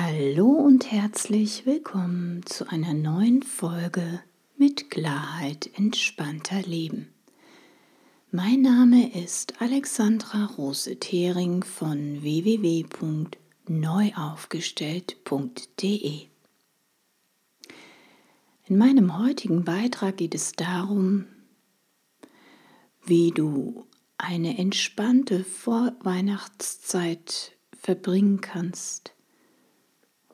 Hallo und herzlich willkommen zu einer neuen Folge mit Klarheit entspannter Leben. Mein Name ist Alexandra Rose-Thering von www.neuaufgestellt.de. In meinem heutigen Beitrag geht es darum, wie du eine entspannte Vorweihnachtszeit verbringen kannst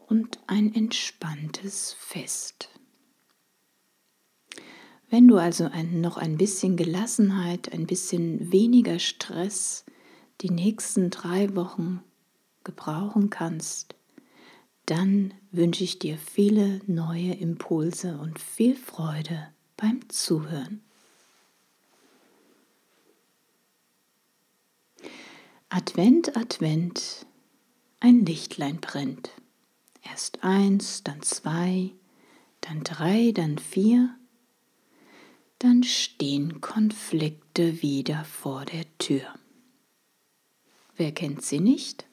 und ein entspanntes Fest. Wenn du also ein, noch ein bisschen Gelassenheit, ein bisschen weniger Stress die nächsten drei Wochen gebrauchen kannst, dann wünsche ich dir viele neue Impulse und viel Freude beim Zuhören. Advent, Advent, ein Lichtlein brennt. Erst eins, dann zwei, dann drei, dann vier. Dann stehen Konflikte wieder vor der Tür. Wer kennt sie nicht?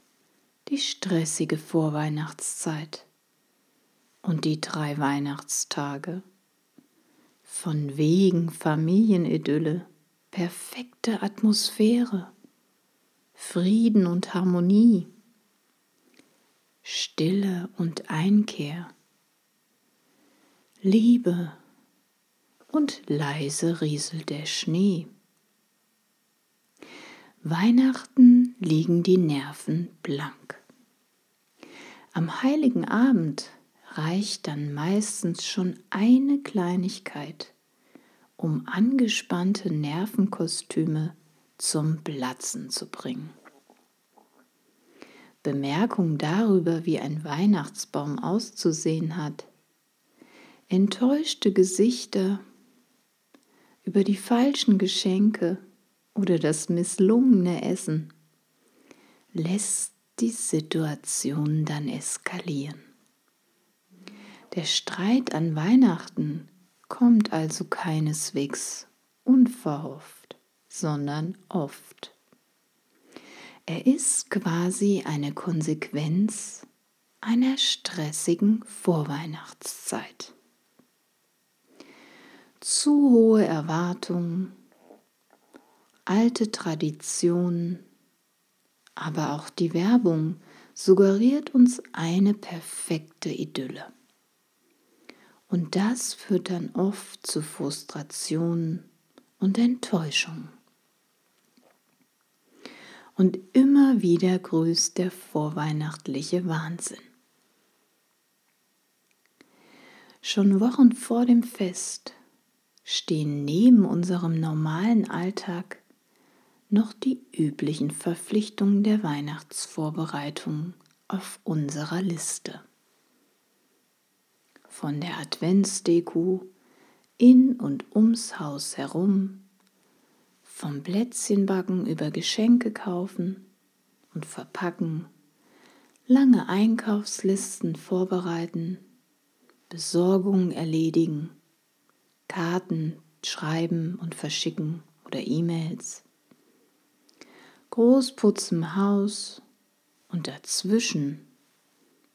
Die stressige Vorweihnachtszeit und die drei Weihnachtstage. Von wegen Familienidylle, perfekte Atmosphäre, Frieden und Harmonie. Stille und Einkehr, Liebe und leise rieselt der Schnee. Weihnachten liegen die Nerven blank. Am heiligen Abend reicht dann meistens schon eine Kleinigkeit, um angespannte Nervenkostüme zum Platzen zu bringen. Bemerkung darüber, wie ein Weihnachtsbaum auszusehen hat, enttäuschte Gesichter über die falschen Geschenke oder das misslungene Essen, lässt die Situation dann eskalieren. Der Streit an Weihnachten kommt also keineswegs unverhofft, sondern oft. Er ist quasi eine Konsequenz einer stressigen Vorweihnachtszeit. Zu hohe Erwartungen, alte Traditionen, aber auch die Werbung suggeriert uns eine perfekte Idylle. Und das führt dann oft zu Frustrationen und Enttäuschungen und immer wieder grüßt der vorweihnachtliche Wahnsinn. Schon Wochen vor dem Fest stehen neben unserem normalen Alltag noch die üblichen Verpflichtungen der Weihnachtsvorbereitung auf unserer Liste. Von der Adventsdeko in und ums Haus herum vom Plätzchenbacken über Geschenke kaufen und verpacken, lange Einkaufslisten vorbereiten, Besorgungen erledigen, Karten schreiben und verschicken oder E-Mails, Großputz im Haus und dazwischen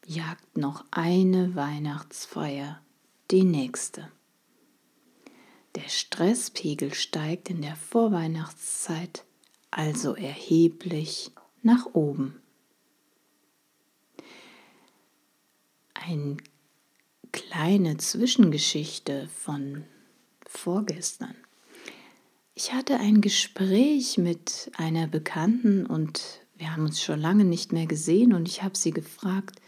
jagt noch eine Weihnachtsfeier die nächste. Der Stresspegel steigt in der Vorweihnachtszeit also erheblich nach oben. Eine kleine Zwischengeschichte von vorgestern. Ich hatte ein Gespräch mit einer Bekannten und wir haben uns schon lange nicht mehr gesehen und ich habe sie gefragt,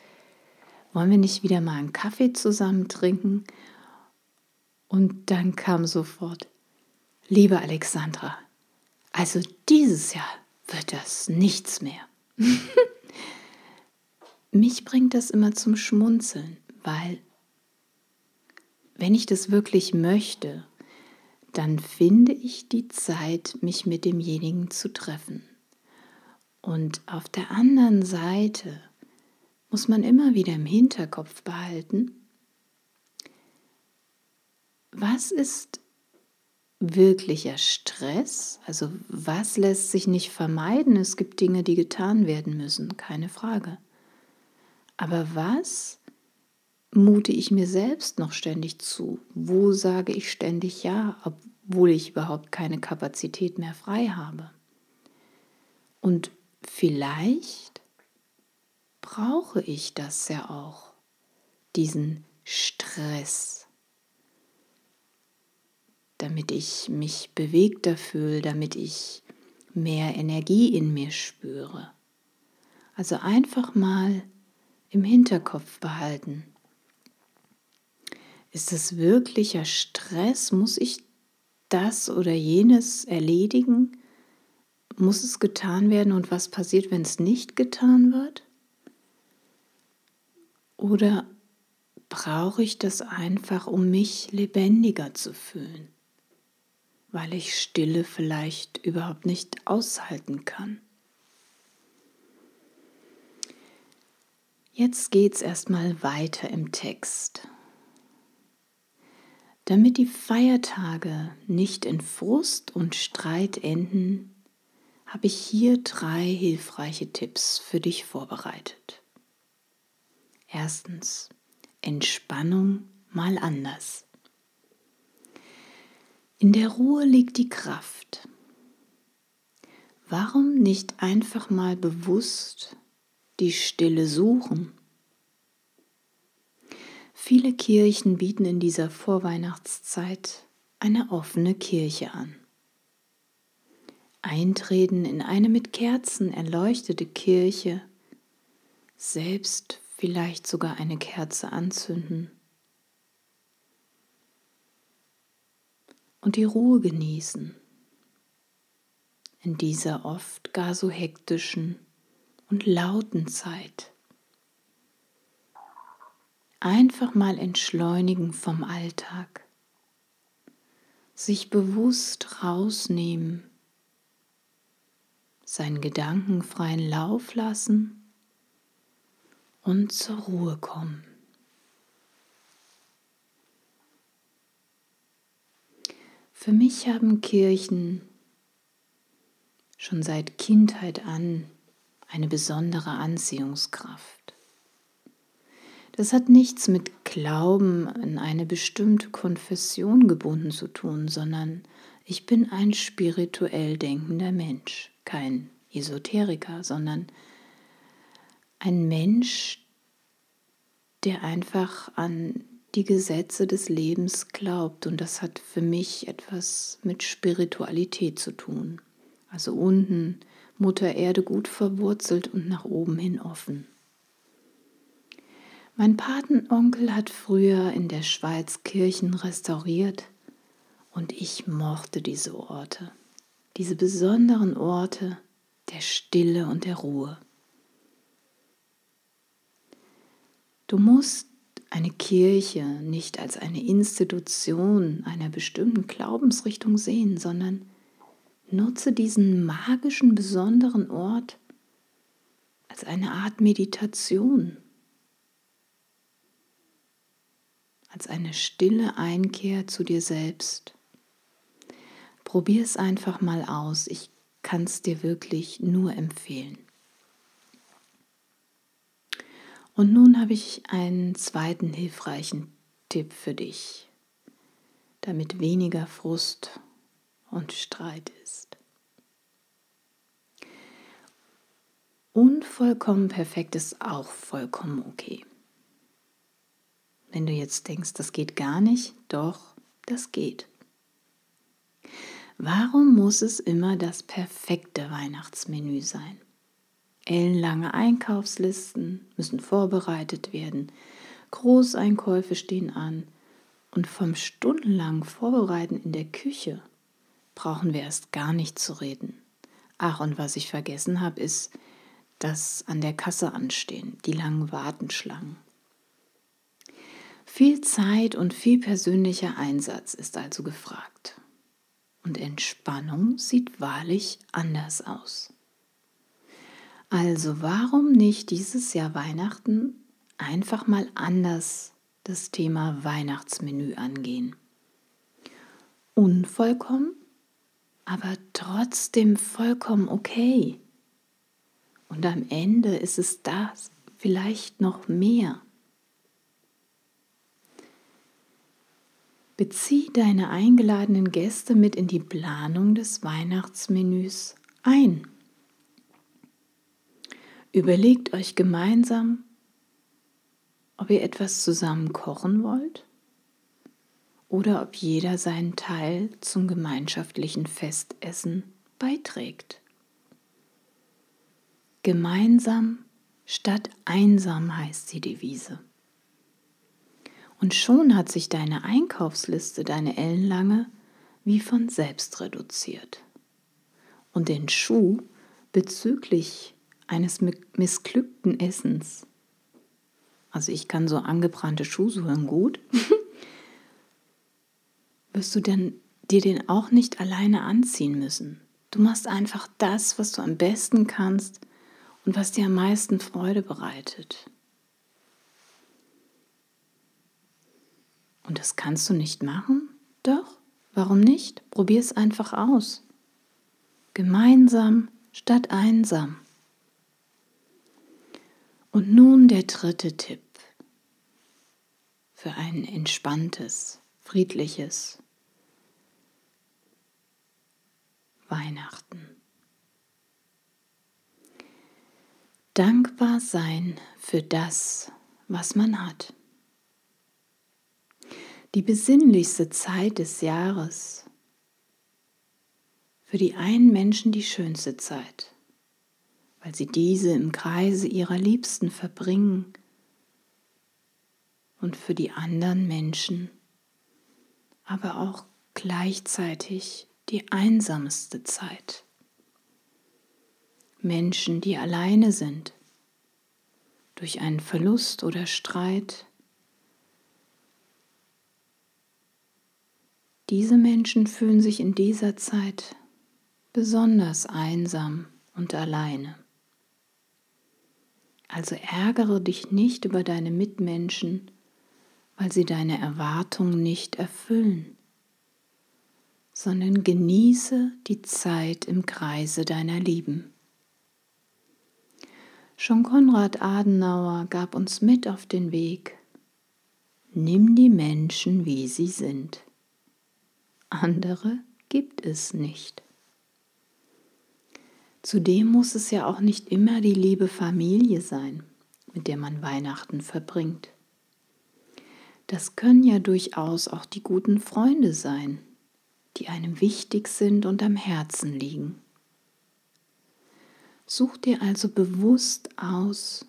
wollen wir nicht wieder mal einen Kaffee zusammen trinken? Und dann kam sofort, liebe Alexandra, also dieses Jahr wird das nichts mehr. Mich bringt das immer zum Schmunzeln, weil wenn ich das wirklich möchte, dann finde ich die Zeit, mich mit demjenigen zu treffen. Und auf der anderen Seite muss man immer wieder im Hinterkopf behalten, was ist wirklicher Stress? Also was lässt sich nicht vermeiden? Es gibt Dinge, die getan werden müssen, keine Frage. Aber was mute ich mir selbst noch ständig zu? Wo sage ich ständig ja, obwohl ich überhaupt keine Kapazität mehr frei habe? Und vielleicht brauche ich das ja auch, diesen Stress, damit ich mich bewegter fühle, damit ich mehr Energie in mir spüre. Also einfach mal im Hinterkopf behalten. Ist es wirklicher Stress? Muss ich das oder jenes erledigen? Muss es getan werden und was passiert, wenn es nicht getan wird? Oder brauche ich das einfach, um mich lebendiger zu fühlen, weil ich Stille vielleicht überhaupt nicht aushalten kann? Jetzt geht es erstmal weiter im Text. Damit die Feiertage nicht in Frust und Streit enden, habe ich hier drei hilfreiche Tipps für dich vorbereitet. Erstens, Entspannung mal anders. In der Ruhe liegt die Kraft. Warum nicht einfach mal bewusst die Stille suchen. Viele Kirchen bieten in dieser Vorweihnachtszeit eine offene Kirche an. Eintreten in eine mit Kerzen erleuchtete Kirche, selbst vielleicht sogar eine Kerze anzünden und die Ruhe genießen in dieser oft gar so hektischen und lauten Zeit. Einfach mal entschleunigen vom Alltag, sich bewusst rausnehmen, seinen Gedanken freien Lauf lassen und zur Ruhe kommen. Für mich haben Kirchen schon seit Kindheit an eine besondere Anziehungskraft. Das hat nichts mit Glauben an eine bestimmte Konfession gebunden zu tun, sondern ich bin ein spirituell denkender Mensch, kein Esoteriker, sondern ein Mensch, der einfach an die Gesetze des Lebens glaubt. Und das hat für mich etwas mit Spiritualität zu tun. Also unten Mutter Erde gut verwurzelt und nach oben hin offen. Mein Patenonkel hat früher in der Schweiz Kirchen restauriert und ich mochte diese Orte, diese besonderen Orte der Stille und der Ruhe. Du musst eine Kirche nicht als eine Institution einer bestimmten Glaubensrichtung sehen, sondern Nutze diesen magischen, besonderen Ort als eine Art Meditation, als eine stille Einkehr zu dir selbst. Probier es einfach mal aus. Ich kann es dir wirklich nur empfehlen. Und nun habe ich einen zweiten hilfreichen Tipp für dich, damit weniger Frust und Streit ist. Unvollkommen perfekt ist auch vollkommen okay. Wenn du jetzt denkst, das geht gar nicht, doch, das geht. Warum muss es immer das perfekte Weihnachtsmenü sein? Ellenlange Einkaufslisten müssen vorbereitet werden, Großeinkäufe stehen an und vom stundenlangen Vorbereiten in der Küche brauchen wir erst gar nicht zu reden. Ach, und was ich vergessen habe, ist das an der Kasse anstehen, die langen Wartenschlangen. Viel Zeit und viel persönlicher Einsatz ist also gefragt. Und Entspannung sieht wahrlich anders aus. Also warum nicht dieses Jahr Weihnachten einfach mal anders das Thema Weihnachtsmenü angehen? Unvollkommen aber trotzdem vollkommen okay. Und am Ende ist es das, vielleicht noch mehr. Bezieh deine eingeladenen Gäste mit in die Planung des Weihnachtsmenüs ein. Überlegt euch gemeinsam, ob ihr etwas zusammen kochen wollt oder ob jeder seinen Teil zum gemeinschaftlichen Festessen beiträgt. Gemeinsam statt einsam heißt die Devise. Und schon hat sich deine Einkaufsliste, deine ellenlange, wie von selbst reduziert. Und den Schuh bezüglich eines missglückten Essens, also ich kann so angebrannte Schuhsohlen gut, wirst du denn dir den auch nicht alleine anziehen müssen. Du machst einfach das, was du am besten kannst und was dir am meisten Freude bereitet. Und das kannst du nicht machen? Doch, warum nicht? Probier es einfach aus. Gemeinsam statt einsam. Und nun der dritte Tipp für ein entspanntes, friedliches Weihnachten. Dankbar sein für das, was man hat. Die besinnlichste Zeit des Jahres. Für die einen Menschen die schönste Zeit, weil sie diese im Kreise ihrer Liebsten verbringen und für die anderen Menschen aber auch gleichzeitig die einsamste Zeit. Menschen, die alleine sind, durch einen Verlust oder Streit, Diese Menschen fühlen sich in dieser Zeit besonders einsam und alleine. Also ärgere dich nicht über deine Mitmenschen, weil sie deine Erwartungen nicht erfüllen, sondern genieße die Zeit im Kreise deiner Lieben. Schon Konrad Adenauer gab uns mit auf den Weg, nimm die Menschen, wie sie sind. Andere gibt es nicht. Zudem muss es ja auch nicht immer die liebe Familie sein, mit der man Weihnachten verbringt. Das können ja durchaus auch die guten Freunde sein, die einem wichtig sind und am Herzen liegen. Such dir also bewusst aus,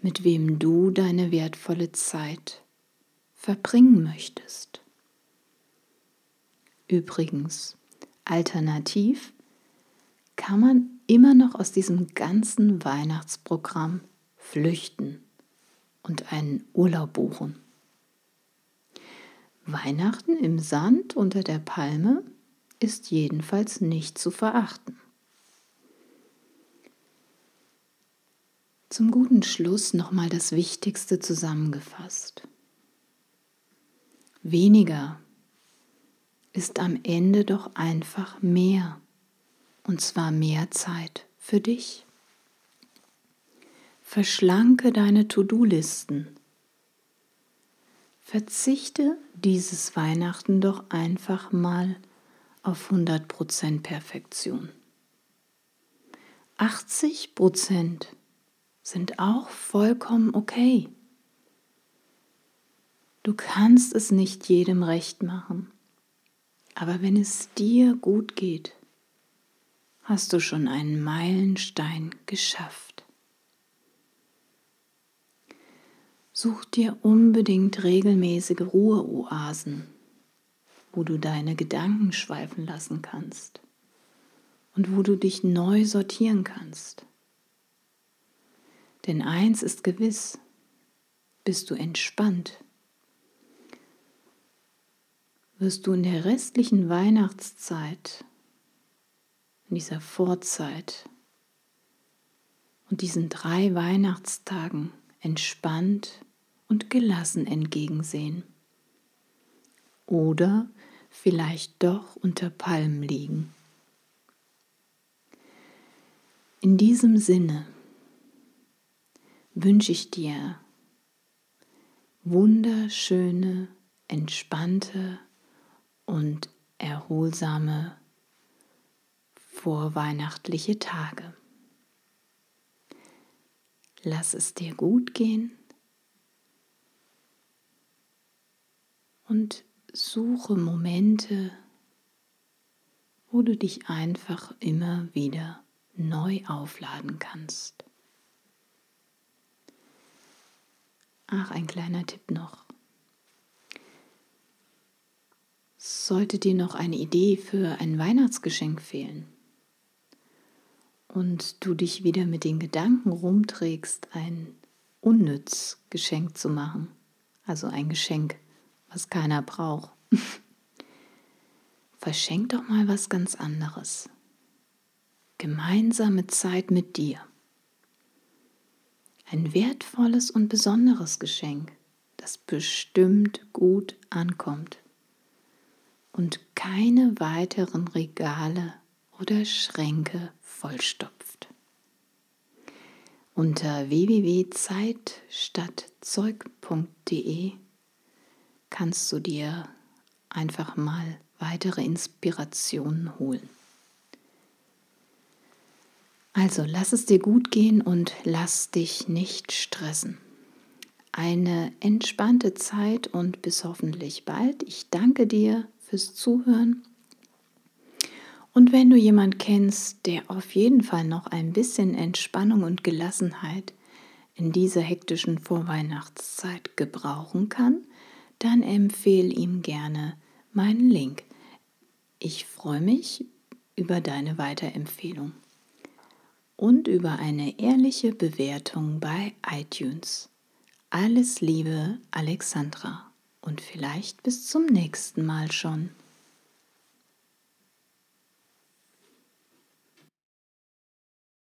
mit wem du deine wertvolle Zeit verbringen möchtest. Übrigens, alternativ kann man immer noch aus diesem ganzen Weihnachtsprogramm flüchten und einen Urlaub buchen. Weihnachten im Sand unter der Palme ist jedenfalls nicht zu verachten. Zum guten Schluss nochmal das Wichtigste zusammengefasst. Weniger ist am Ende doch einfach mehr. Und zwar mehr Zeit für dich. Verschlanke deine To-Do-Listen. Verzichte dieses Weihnachten doch einfach mal auf 100% Perfektion. 80% sind auch vollkommen okay. Du kannst es nicht jedem recht machen. Aber wenn es dir gut geht, hast du schon einen Meilenstein geschafft. Such dir unbedingt regelmäßige Ruheoasen, wo du deine Gedanken schweifen lassen kannst und wo du dich neu sortieren kannst. Denn eins ist gewiss, bist du entspannt wirst du in der restlichen Weihnachtszeit, in dieser Vorzeit und diesen drei Weihnachtstagen entspannt und gelassen entgegensehen. Oder vielleicht doch unter Palmen liegen. In diesem Sinne wünsche ich dir wunderschöne, entspannte und erholsame vorweihnachtliche Tage. Lass es dir gut gehen und suche Momente, wo du dich einfach immer wieder neu aufladen kannst. Ach, ein kleiner Tipp noch. Sollte dir noch eine Idee für ein Weihnachtsgeschenk fehlen und du dich wieder mit den Gedanken rumträgst, ein unnütz Geschenk zu machen, also ein Geschenk, was keiner braucht, verschenk doch mal was ganz anderes. Gemeinsame Zeit mit dir. Ein wertvolles und besonderes Geschenk, das bestimmt gut ankommt und keine weiteren Regale oder Schränke vollstopft. Unter www.zeitstadtzeug.de kannst du dir einfach mal weitere Inspirationen holen. Also lass es dir gut gehen und lass dich nicht stressen. Eine entspannte Zeit und bis hoffentlich bald. Ich danke dir fürs Zuhören. Und wenn du jemand kennst, der auf jeden Fall noch ein bisschen Entspannung und Gelassenheit in dieser hektischen Vorweihnachtszeit gebrauchen kann, dann empfehle ihm gerne meinen Link. Ich freue mich über deine Weiterempfehlung und über eine ehrliche Bewertung bei iTunes. Alles Liebe, Alexandra und vielleicht bis zum nächsten Mal schon.